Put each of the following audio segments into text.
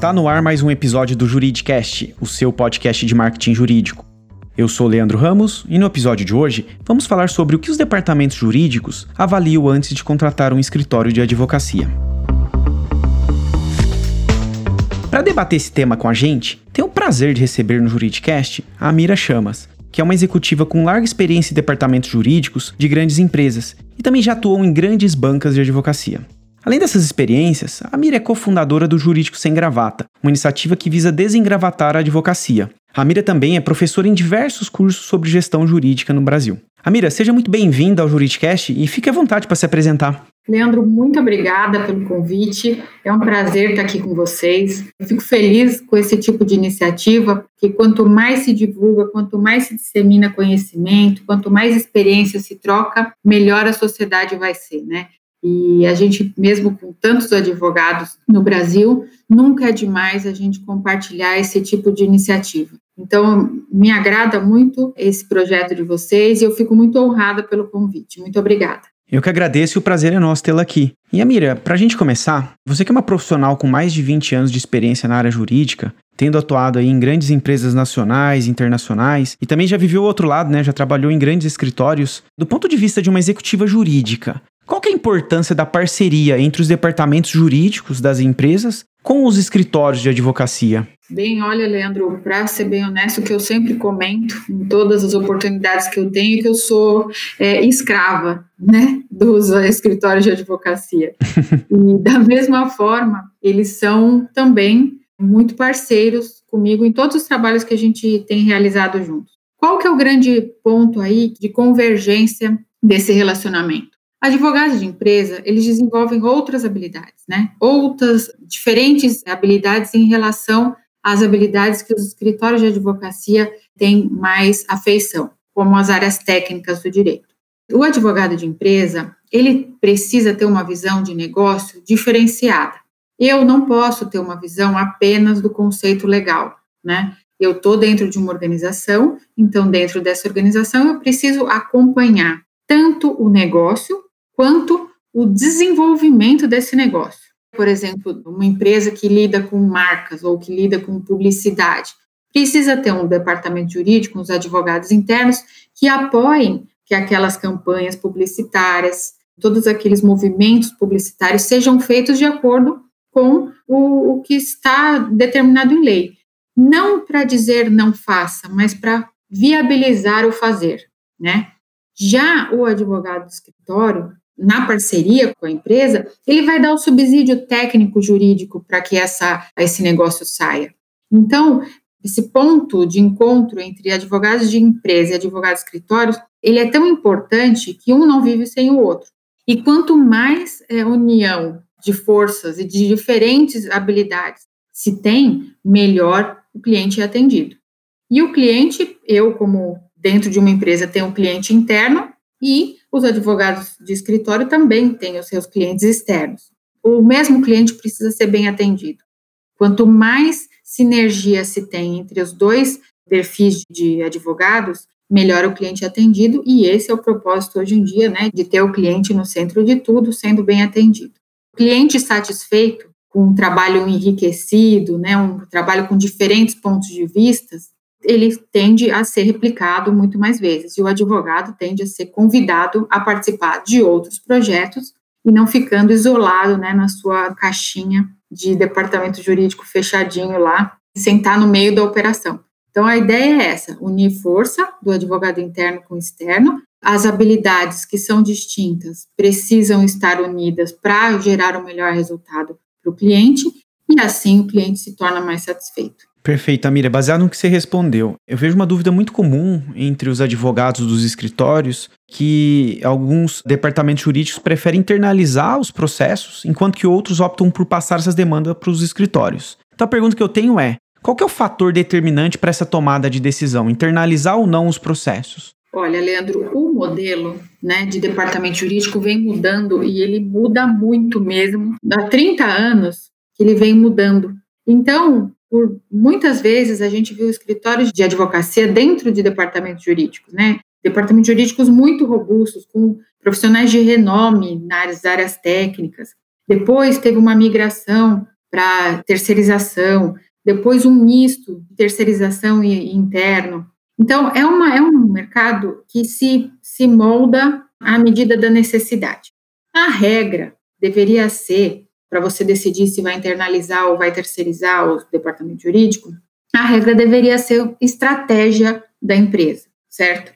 Está no ar mais um episódio do Juridicast, o seu podcast de marketing jurídico. Eu sou Leandro Ramos e no episódio de hoje vamos falar sobre o que os departamentos jurídicos avaliam antes de contratar um escritório de advocacia. Para debater esse tema com a gente, tenho o prazer de receber no Juridicast a Amira Chamas, que é uma executiva com larga experiência em departamentos jurídicos de grandes empresas e também já atuou em grandes bancas de advocacia. Além dessas experiências, a Mira é cofundadora do Jurídico Sem Gravata, uma iniciativa que visa desengravatar a advocacia. A Mira também é professora em diversos cursos sobre gestão jurídica no Brasil. Amira, seja muito bem-vinda ao Juridicast e fique à vontade para se apresentar. Leandro, muito obrigada pelo convite. É um prazer estar aqui com vocês. Eu fico feliz com esse tipo de iniciativa, porque quanto mais se divulga, quanto mais se dissemina conhecimento, quanto mais experiência se troca, melhor a sociedade vai ser, né? E a gente, mesmo com tantos advogados no Brasil, nunca é demais a gente compartilhar esse tipo de iniciativa. Então, me agrada muito esse projeto de vocês e eu fico muito honrada pelo convite. Muito obrigada. Eu que agradeço e o prazer é nosso tê-la aqui. E Amira, para a gente começar, você que é uma profissional com mais de 20 anos de experiência na área jurídica, tendo atuado aí em grandes empresas nacionais, internacionais, e também já viveu o outro lado, né? Já trabalhou em grandes escritórios. Do ponto de vista de uma executiva jurídica, qual é a importância da parceria entre os departamentos jurídicos das empresas com os escritórios de advocacia? Bem, olha, Leandro, para ser bem honesto, que eu sempre comento em todas as oportunidades que eu tenho, é que eu sou é, escrava, né, dos escritórios de advocacia. e da mesma forma, eles são também muito parceiros comigo em todos os trabalhos que a gente tem realizado juntos. Qual que é o grande ponto aí de convergência desse relacionamento? Advogados de empresa, eles desenvolvem outras habilidades, né? Outras diferentes habilidades em relação às habilidades que os escritórios de advocacia têm mais afeição, como as áreas técnicas do direito. O advogado de empresa, ele precisa ter uma visão de negócio diferenciada. Eu não posso ter uma visão apenas do conceito legal, né? Eu estou dentro de uma organização, então dentro dessa organização eu preciso acompanhar tanto o negócio quanto o desenvolvimento desse negócio. Por exemplo, uma empresa que lida com marcas ou que lida com publicidade precisa ter um departamento jurídico, uns advogados internos que apoiem que aquelas campanhas publicitárias, todos aqueles movimentos publicitários sejam feitos de acordo com o, o que está determinado em lei. Não para dizer não faça, mas para viabilizar o fazer, né? Já o advogado do escritório, na parceria com a empresa, ele vai dar o subsídio técnico jurídico para que essa, esse negócio saia. Então, esse ponto de encontro entre advogados de empresa e advogados escritórios, ele é tão importante que um não vive sem o outro. E quanto mais é, união de forças e de diferentes habilidades se tem, melhor o cliente é atendido. E o cliente, eu como dentro de uma empresa tenho um cliente interno e os advogados de escritório também têm os seus clientes externos. O mesmo cliente precisa ser bem atendido. Quanto mais sinergia se tem entre os dois perfis de advogados, melhor o cliente atendido, e esse é o propósito hoje em dia, né, de ter o cliente no centro de tudo, sendo bem atendido. Cliente satisfeito, com um trabalho enriquecido, né, um trabalho com diferentes pontos de vistas, ele tende a ser replicado muito mais vezes, e o advogado tende a ser convidado a participar de outros projetos e não ficando isolado né, na sua caixinha de departamento jurídico fechadinho lá, sentar no meio da operação. Então, a ideia é essa: unir força do advogado interno com o externo. As habilidades que são distintas precisam estar unidas para gerar o melhor resultado para o cliente, e assim o cliente se torna mais satisfeito. Perfeito, Amira. Baseado no que você respondeu, eu vejo uma dúvida muito comum entre os advogados dos escritórios que alguns departamentos jurídicos preferem internalizar os processos, enquanto que outros optam por passar essas demandas para os escritórios. Então a pergunta que eu tenho é: qual é o fator determinante para essa tomada de decisão, internalizar ou não os processos? Olha, Leandro, o modelo né, de departamento jurídico vem mudando e ele muda muito mesmo. Há 30 anos ele vem mudando. Então, por muitas vezes a gente viu escritórios de advocacia dentro de departamentos jurídicos, né? Departamentos jurídicos muito robustos, com profissionais de renome nas áreas técnicas. Depois teve uma migração para terceirização, depois um misto de terceirização e, e interno. Então, é, uma, é um mercado que se, se molda à medida da necessidade. A regra deveria ser, para você decidir se vai internalizar ou vai terceirizar o departamento jurídico, a regra deveria ser estratégia da empresa, certo?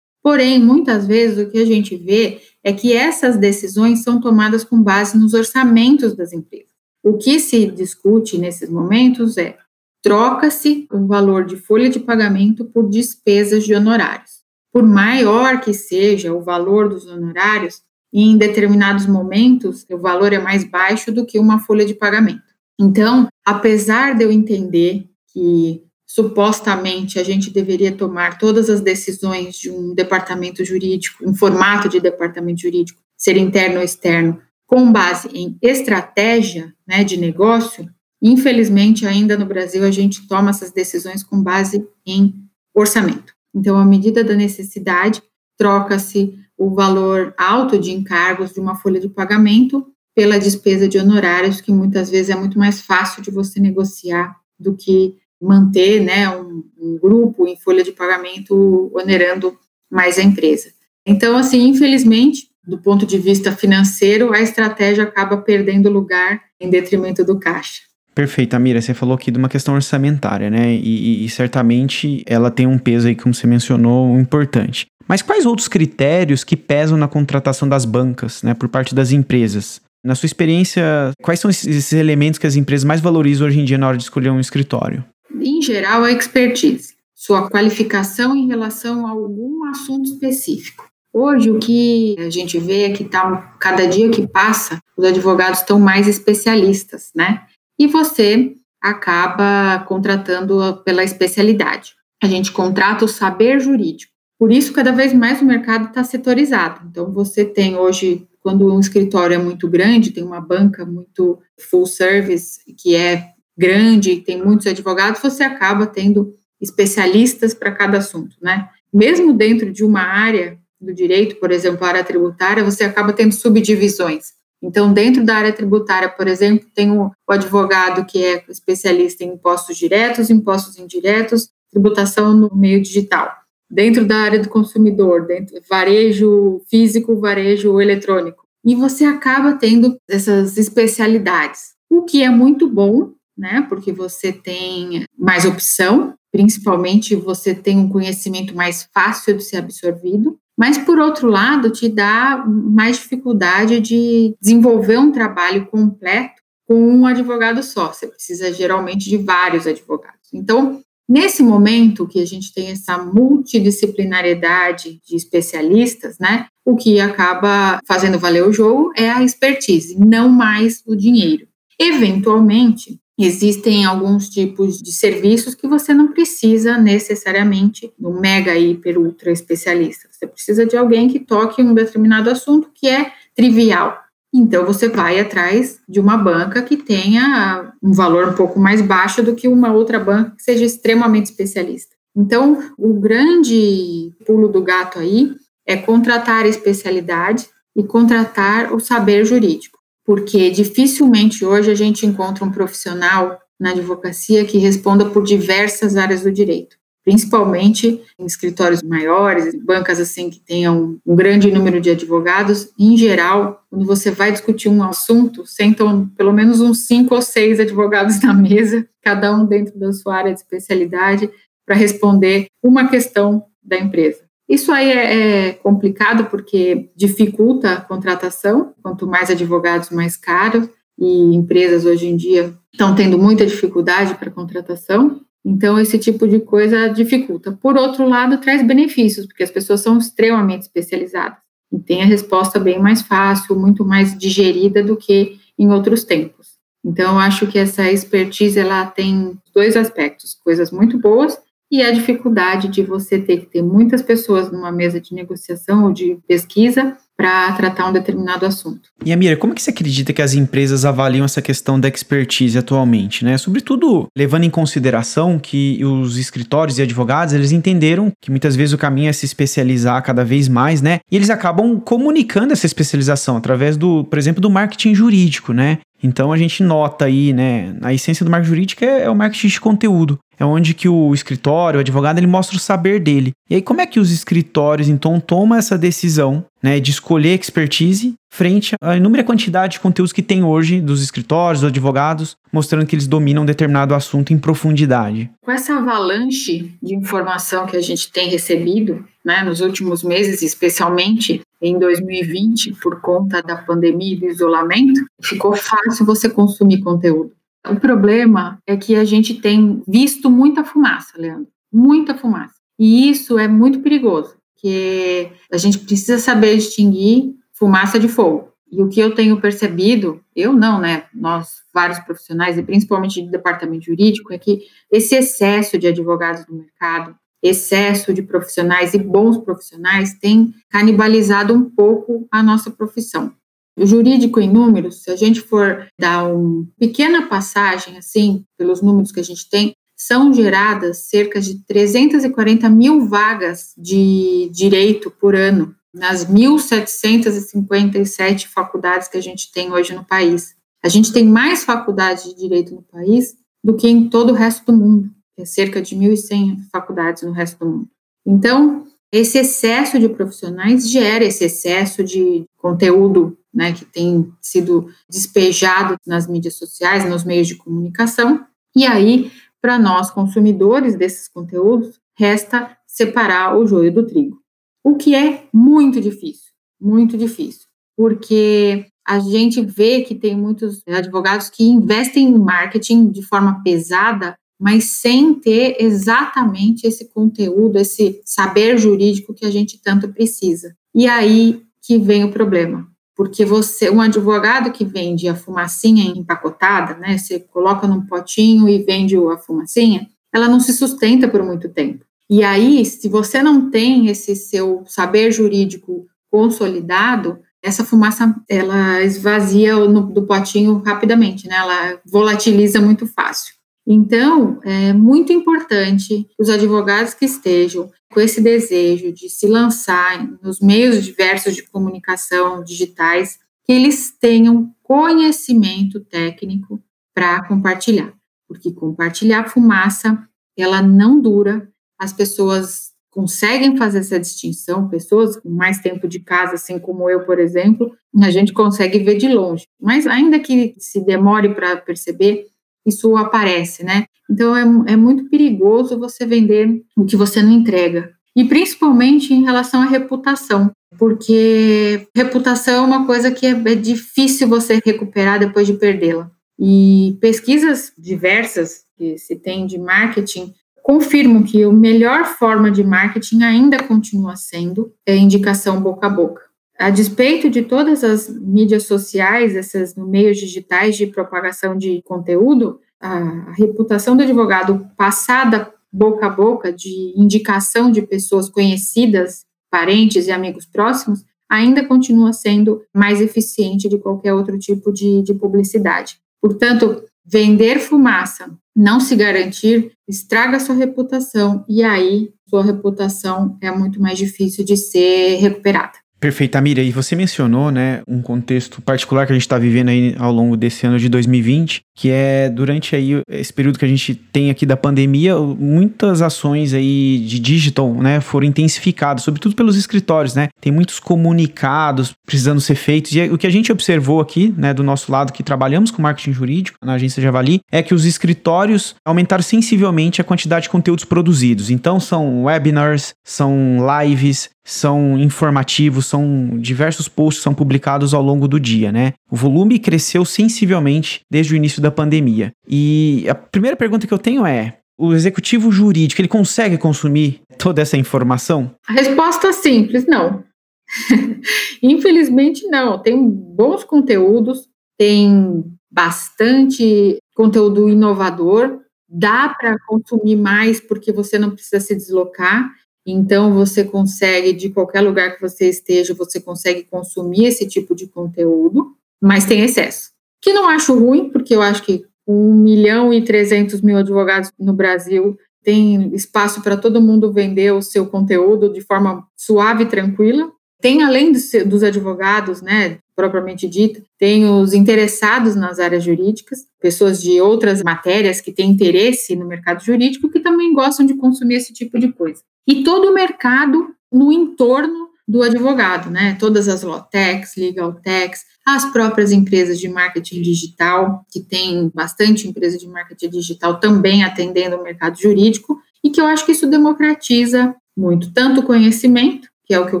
Porém, muitas vezes o que a gente vê é que essas decisões são tomadas com base nos orçamentos das empresas. O que se discute nesses momentos é troca-se o valor de folha de pagamento por despesas de honorários. Por maior que seja o valor dos honorários, em determinados momentos o valor é mais baixo do que uma folha de pagamento. Então, apesar de eu entender que supostamente a gente deveria tomar todas as decisões de um departamento jurídico, um formato de departamento jurídico, ser interno ou externo, com base em estratégia né, de negócio, infelizmente ainda no Brasil a gente toma essas decisões com base em orçamento. Então, à medida da necessidade, troca-se o valor alto de encargos de uma folha de pagamento pela despesa de honorários, que muitas vezes é muito mais fácil de você negociar do que manter né, um, um grupo em folha de pagamento onerando mais a empresa. Então, assim, infelizmente, do ponto de vista financeiro, a estratégia acaba perdendo lugar em detrimento do caixa. Perfeito, Amira. Você falou aqui de uma questão orçamentária, né? E, e, certamente ela tem um peso aí, como você mencionou, importante. Mas quais outros critérios que pesam na contratação das bancas, né, por parte das empresas? Na sua experiência, quais são esses elementos que as empresas mais valorizam hoje em dia na hora de escolher um escritório? Em geral, a expertise, sua qualificação em relação a algum assunto específico. Hoje, o que a gente vê é que tá, cada dia que passa, os advogados estão mais especialistas, né? E você acaba contratando pela especialidade. A gente contrata o saber jurídico. Por isso, cada vez mais o mercado está setorizado. Então, você tem hoje, quando um escritório é muito grande, tem uma banca muito full service, que é grande, tem muitos advogados, você acaba tendo especialistas para cada assunto, né? Mesmo dentro de uma área do direito, por exemplo, a área tributária, você acaba tendo subdivisões. Então, dentro da área tributária, por exemplo, tem o, advogado que é especialista em impostos diretos, impostos indiretos, tributação no meio digital. Dentro da área do consumidor, dentro varejo físico, varejo eletrônico. E você acaba tendo essas especialidades, o que é muito bom, né? Porque você tem mais opção, principalmente você tem um conhecimento mais fácil de ser absorvido, mas por outro lado, te dá mais dificuldade de desenvolver um trabalho completo com um advogado só. Você precisa geralmente de vários advogados. Então, nesse momento que a gente tem essa multidisciplinariedade de especialistas, né? O que acaba fazendo valer o jogo é a expertise, não mais o dinheiro. Eventualmente, Existem alguns tipos de serviços que você não precisa necessariamente do mega, hiper, ultra especialista. Você precisa de alguém que toque um determinado assunto que é trivial. Então, você vai atrás de uma banca que tenha um valor um pouco mais baixo do que uma outra banca que seja extremamente especialista. Então, o grande pulo do gato aí é contratar especialidade e contratar o saber jurídico porque dificilmente hoje a gente encontra um profissional na advocacia que responda por diversas áreas do direito, principalmente em escritórios maiores, bancas assim que tenham um grande número de advogados. Em geral, quando você vai discutir um assunto, sentam pelo menos uns cinco ou seis advogados na mesa, cada um dentro da sua área de especialidade, para responder uma questão da empresa. Isso aí é, é, complicado porque dificulta a contratação, quanto mais advogados, mais caro, e empresas hoje em dia estão tendo muita dificuldade para contratação. Então, esse tipo de coisa dificulta. Por outro lado, traz benefícios, porque as pessoas são extremamente especializadas e tem a resposta bem mais fácil, muito mais digerida do que em outros tempos. Então, acho que essa expertise ela tem dois aspectos, coisas muito boas e a dificuldade de você ter que ter muitas pessoas numa mesa de negociação ou de pesquisa para tratar um determinado assunto. E Amira, como que você acredita que as empresas avaliam essa questão da expertise atualmente, né? Sobretudo levando em consideração que os escritórios e advogados, eles entenderam que muitas vezes o caminho é se especializar cada vez mais, né? E eles acabam comunicando essa especialização através do, por exemplo, do marketing jurídico, né? Então a gente nota aí, né, a essência do marketing jurídico é, é o marketing de conteúdo. É onde que o escritório, o advogado, ele mostra o saber dele. E aí como é que os escritórios então tomam essa decisão, né, de escolher expertise frente à inúmera quantidade de conteúdos que tem hoje dos escritórios, dos advogados, mostrando que eles dominam um determinado assunto em profundidade. Com essa avalanche de informação que a gente tem recebido, né, nos últimos meses, especialmente em 2020, por conta da pandemia e do isolamento, ficou fácil você consumir conteúdo. O problema é que a gente tem visto muita fumaça, Leandro, muita fumaça. E isso é muito perigoso, porque a gente precisa saber distinguir fumaça de fogo. E o que eu tenho percebido, eu não, né? Nós, vários profissionais, e principalmente do departamento jurídico, é que esse excesso de advogados no mercado, excesso de profissionais e bons profissionais tem canibalizado um pouco a nossa profissão. O jurídico em números, se a gente for dar uma pequena passagem, assim, pelos números que a gente tem, são geradas cerca de 340 mil vagas de direito por ano nas 1.757 faculdades que a gente tem hoje no país. A gente tem mais faculdades de direito no país do que em todo o resto do mundo cerca de 1.100 faculdades no resto do mundo. Então, esse excesso de profissionais gera esse excesso de conteúdo né, que tem sido despejado nas mídias sociais, nos meios de comunicação, e aí, para nós, consumidores desses conteúdos, resta separar o joio do trigo. O que é muito difícil, muito difícil, porque a gente vê que tem muitos advogados que investem em marketing de forma pesada mas sem ter exatamente esse conteúdo, esse saber jurídico que a gente tanto precisa. E aí que vem o problema. Porque você, um advogado que vende a fumacinha empacotada, né? Você coloca num potinho e vende a fumacinha, ela não se sustenta por muito tempo. E aí, se você não tem esse seu saber jurídico consolidado, essa fumaça ela esvazia no, do potinho rapidamente, né? Ela volatiliza muito fácil. Então, é muito importante os advogados que estejam com esse desejo de se lançar nos meios diversos de comunicação digitais, que eles tenham conhecimento técnico para compartilhar, porque compartilhar fumaça, ela não dura, as pessoas conseguem fazer essa distinção, pessoas com mais tempo de casa, assim como eu, por exemplo, a gente consegue ver de longe, mas ainda que se demore para perceber, isso aparece, né? Então é, é muito perigoso você vender o que você não entrega. E principalmente em relação à reputação, porque reputação é uma coisa que é, é difícil você recuperar depois de perdê-la. E pesquisas diversas que se tem de marketing confirmam que a melhor forma de marketing ainda continua sendo a indicação boca a boca. A despeito de todas as mídias sociais, esses meios digitais de propagação de conteúdo, a reputação do advogado passada boca a boca, de indicação de pessoas conhecidas, parentes e amigos próximos, ainda continua sendo mais eficiente de qualquer outro tipo de, de publicidade. Portanto, vender fumaça, não se garantir, estraga sua reputação e aí sua reputação é muito mais difícil de ser recuperada. Perfeito, Miriam. E você mencionou, né, um contexto particular que a gente está vivendo aí ao longo desse ano de 2020, que é durante aí esse período que a gente tem aqui da pandemia, muitas ações aí de digital, né, foram intensificadas, sobretudo pelos escritórios, né? Tem muitos comunicados precisando ser feitos. E o que a gente observou aqui, né, do nosso lado que trabalhamos com marketing jurídico na agência Javali, é que os escritórios aumentaram sensivelmente a quantidade de conteúdos produzidos. Então são webinars, são lives, são informativos, são diversos posts são publicados ao longo do dia, né? O volume cresceu sensivelmente desde o início da pandemia. E a primeira pergunta que eu tenho é: o executivo jurídico ele consegue consumir toda essa informação? A resposta é simples, não. Infelizmente não. Tem bons conteúdos, tem bastante conteúdo inovador, dá para consumir mais porque você não precisa se deslocar então, você consegue, de qualquer lugar que você esteja, você consegue consumir esse tipo de conteúdo, mas tem excesso. Que não acho ruim, porque eu acho que 1 milhão e 300 mil advogados no Brasil tem espaço para todo mundo vender o seu conteúdo de forma suave e tranquila. Tem, além dos, dos advogados, né, propriamente dita, tem os interessados nas áreas jurídicas, pessoas de outras matérias que têm interesse no mercado jurídico que também gostam de consumir esse tipo de coisa. E todo o mercado no entorno do advogado, né? Todas as Lotex, Legal Techs, as próprias empresas de marketing digital, que tem bastante empresa de marketing digital também atendendo o mercado jurídico, e que eu acho que isso democratiza muito, tanto o conhecimento, que é o que eu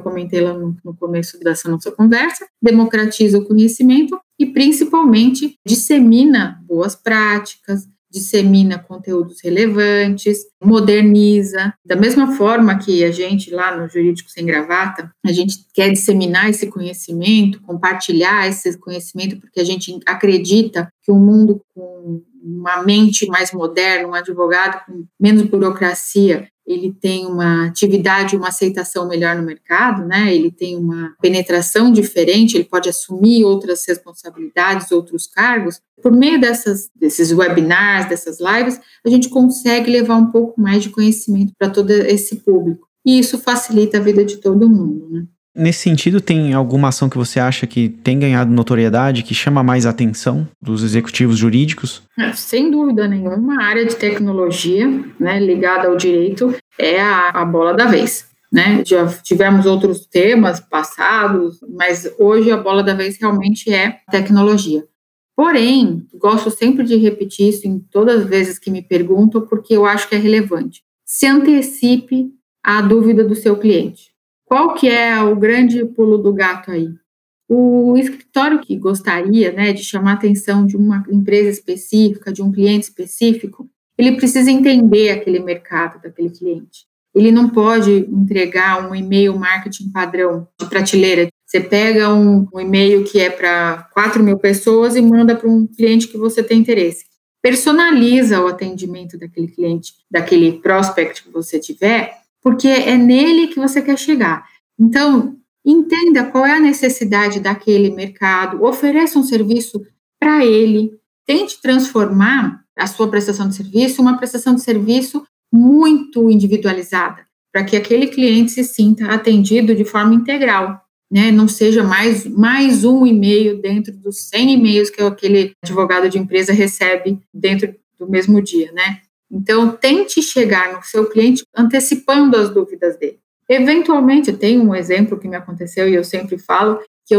comentei lá no, no começo dessa nossa conversa, democratiza o conhecimento e principalmente dissemina boas práticas, dissemina conteúdos relevantes, moderniza. Da mesma forma que a gente lá no Jurídico Sem Gravata, a gente quer disseminar esse conhecimento, compartilhar esse conhecimento, porque a gente acredita que um mundo com uma mente mais moderna, um advogado com menos burocracia, ele tem uma atividade, uma aceitação melhor no mercado, né? Ele tem uma penetração diferente, ele pode assumir outras responsabilidades, outros cargos. Por meio dessas, desses webinars, dessas lives, a gente consegue levar um pouco mais de conhecimento para todo esse público. E isso facilita a vida de todo mundo, né? Nesse sentido, tem alguma ação que você acha que tem ganhado notoriedade, que chama mais atenção dos executivos jurídicos? É, sem dúvida nenhuma, a área de tecnologia, né, ligada ao direito, é a, a bola da vez. Né? Já tivemos outros temas passados, mas hoje a bola da vez realmente é tecnologia. Porém, gosto sempre de repetir isso em todas as vezes que me perguntam, porque eu acho que é relevante. Se antecipe à dúvida do seu cliente. Qual que é o grande pulo do gato aí? O escritório que gostaria né, de chamar a atenção de uma empresa específica, de um cliente específico, ele precisa entender aquele mercado daquele cliente. Ele não pode entregar um e-mail marketing padrão de prateleira. Você pega um, um e-mail que é para 4 mil pessoas e manda para um cliente que você tem interesse. Personaliza o atendimento daquele cliente, daquele prospect que você tiver, porque é nele que você quer chegar. Então, entenda qual é a necessidade daquele mercado, ofereça um serviço para ele, tente transformar a sua prestação de serviço uma prestação de serviço muito individualizada, para que aquele cliente se sinta atendido de forma integral, né? Não seja mais, mais um e-mail dentro dos 100 e-mails que aquele advogado de empresa recebe dentro do mesmo dia, né? Então, tente chegar no seu cliente antecipando as dúvidas dele. Eventualmente, tem um exemplo que me aconteceu e eu sempre falo que é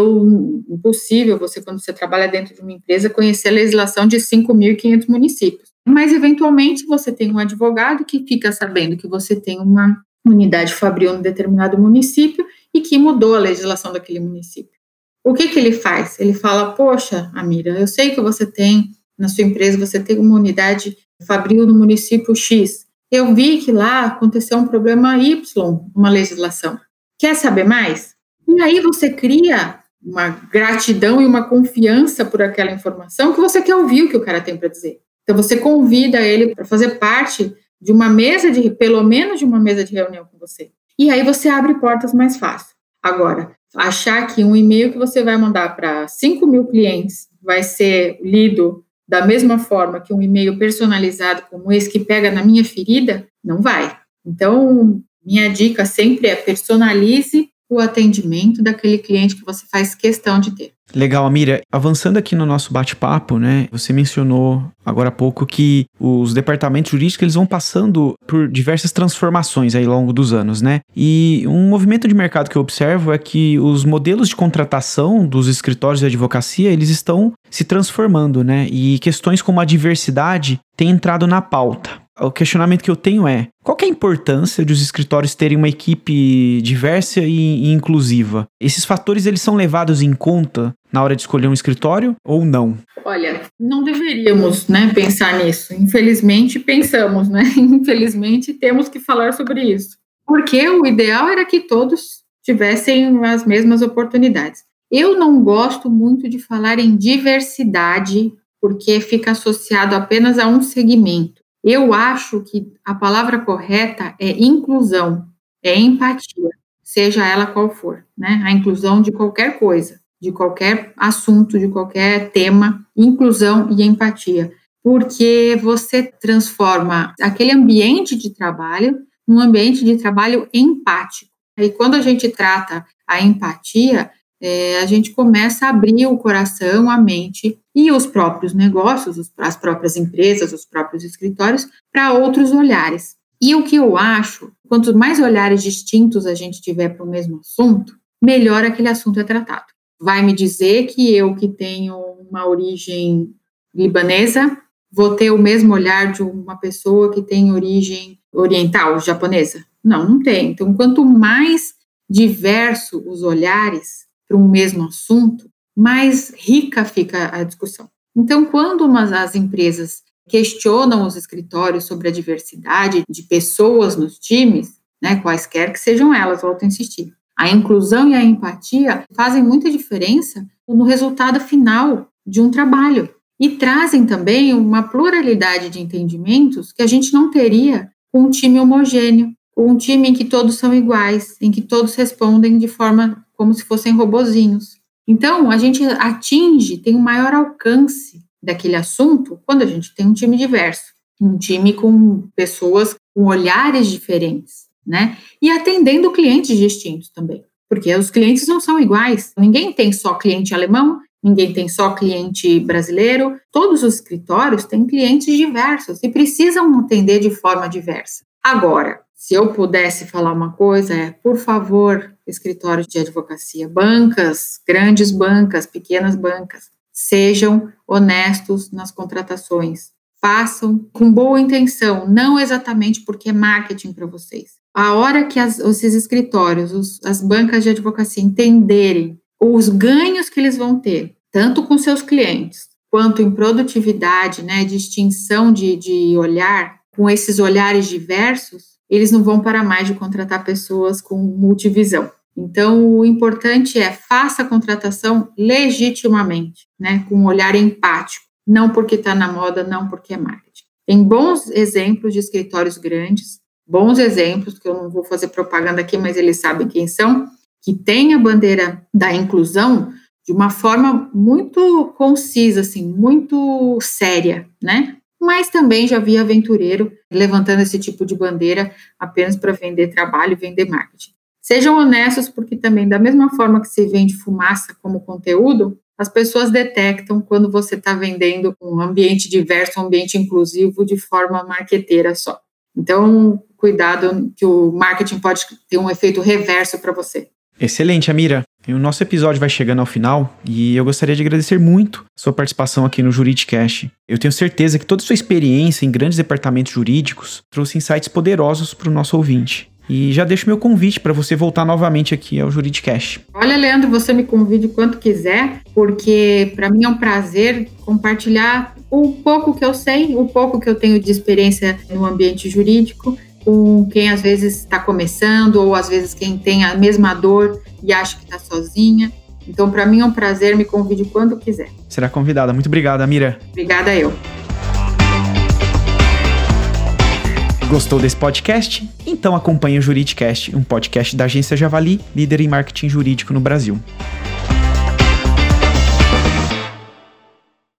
impossível você, quando você trabalha dentro de uma empresa, conhecer a legislação de 5.500 municípios. Mas, eventualmente, você tem um advogado que fica sabendo que você tem uma unidade fabril em determinado município e que mudou a legislação daquele município. O que, que ele faz? Ele fala: Poxa, Amira, eu sei que você tem na sua empresa, você tem uma unidade fabril no município X. Eu vi que lá aconteceu um problema Y, uma legislação. Quer saber mais? E aí você cria uma gratidão e uma confiança por aquela informação que você quer ouvir o que o cara tem para dizer. Então você convida ele para fazer parte de uma mesa de, pelo menos de uma mesa de reunião com você. E aí você abre portas mais fácil. Agora, achar que um e-mail que você vai mandar para 5 mil clientes vai ser lido da mesma forma que um e-mail personalizado como esse que pega na minha ferida, não vai. Então, minha dica sempre é personalize o atendimento daquele cliente que você faz questão de ter. Legal, Amira. Avançando aqui no nosso bate-papo, né? Você mencionou agora há pouco que os departamentos jurídicos eles vão passando por diversas transformações aí ao longo dos anos, né? E um movimento de mercado que eu observo é que os modelos de contratação dos escritórios de advocacia, eles estão se transformando, né? E questões como a diversidade têm entrado na pauta o questionamento que eu tenho é: qual é a importância de os escritórios terem uma equipe diversa e, e, inclusiva? Esses fatores eles são levados em conta na hora de escolher um escritório ou não? Olha, não deveríamos, né, pensar nisso. Infelizmente pensamos, né? Infelizmente temos que falar sobre isso. Porque o ideal era que todos tivessem as mesmas oportunidades. Eu não gosto muito de falar em diversidade, porque fica associado apenas a um segmento. Eu acho que a palavra correta é inclusão, é empatia, seja ela qual for, né? A inclusão de qualquer coisa, de qualquer assunto, de qualquer tema, inclusão e empatia, porque você transforma aquele ambiente de trabalho num ambiente de trabalho empático. E quando a gente trata a empatia, é, a gente começa a abrir o coração, a mente e os próprios negócios, as próprias empresas, os próprios escritórios, para outros olhares. E o que eu acho, quanto mais olhares distintos a gente tiver para o mesmo assunto, melhor aquele assunto é tratado. Vai me dizer que eu, que tenho uma origem libanesa, vou ter o mesmo olhar de uma pessoa que tem origem oriental, japonesa? Não, não tem. Então, quanto mais diverso os olhares para um mesmo assunto, mais rica fica a discussão. Então, quando umas, as empresas questionam os escritórios sobre a diversidade de pessoas nos times, né, quaisquer que sejam elas, volto a insistir, a inclusão e a empatia fazem muita diferença no resultado final de um trabalho e trazem também uma pluralidade de entendimentos que a gente não teria com um time homogêneo, com um time em que todos são iguais, em que todos respondem de forma como se fossem robozinhos. Então, a gente atinge, tem um maior alcance daquele assunto quando a gente tem um time diverso, um time com pessoas com olhares diferentes, né? E atendendo clientes distintos também, porque os clientes não são iguais. Ninguém tem só cliente alemão, ninguém tem só cliente brasileiro. Todos os escritórios têm clientes diversos e precisam atender de forma diversa. Agora, se eu pudesse falar uma coisa, é, por favor, escritórios de advocacia, bancas, grandes bancas, pequenas bancas, sejam honestos nas contratações. Façam com boa intenção, não exatamente porque é marketing para vocês. A hora que as, esses escritórios, os, as bancas de advocacia entenderem os ganhos que eles vão ter, tanto com seus clientes, quanto em produtividade, né, distinção de, de olhar, com esses olhares diversos, eles não vão parar mais de contratar pessoas com multivisão. Então, o importante é faça a contratação legitimamente, né, com um olhar empático, não porque está na moda, não porque é marketing. Tem bons exemplos de escritórios grandes, bons exemplos, que eu não vou fazer propaganda aqui, mas eles sabem quem são, que têm a bandeira da inclusão de uma forma muito concisa, assim, muito séria, né? Mas também já vi aventureiro levantando esse tipo de bandeira apenas para vender trabalho e vender marketing. Sejam honestos, porque também, da mesma forma que se vende fumaça como conteúdo, as pessoas detectam quando você está vendendo um ambiente diverso, um ambiente inclusivo de forma marqueteira só. Então, cuidado que o marketing pode ter um efeito reverso para você. Excelente, Amira. O nosso episódio vai chegando ao final e eu gostaria de agradecer muito sua participação aqui no Juridicast. Eu tenho certeza que toda sua experiência em grandes departamentos jurídicos trouxe insights poderosos para o nosso ouvinte. E já deixo meu convite para você voltar novamente aqui ao Juridicast. Olha, Leandro, você me convide quanto quiser, porque para mim é um prazer compartilhar o pouco que eu sei, o pouco que eu tenho de experiência no ambiente jurídico com quem às vezes está começando ou às vezes quem tem a mesma dor e acha que está sozinha. Então, para mim é um prazer, me convide quando quiser. Será convidada. Muito obrigada, Mira. Obrigada eu. Gostou desse podcast? Então acompanhe o Juridicast, um podcast da agência Javali, líder em marketing jurídico no Brasil.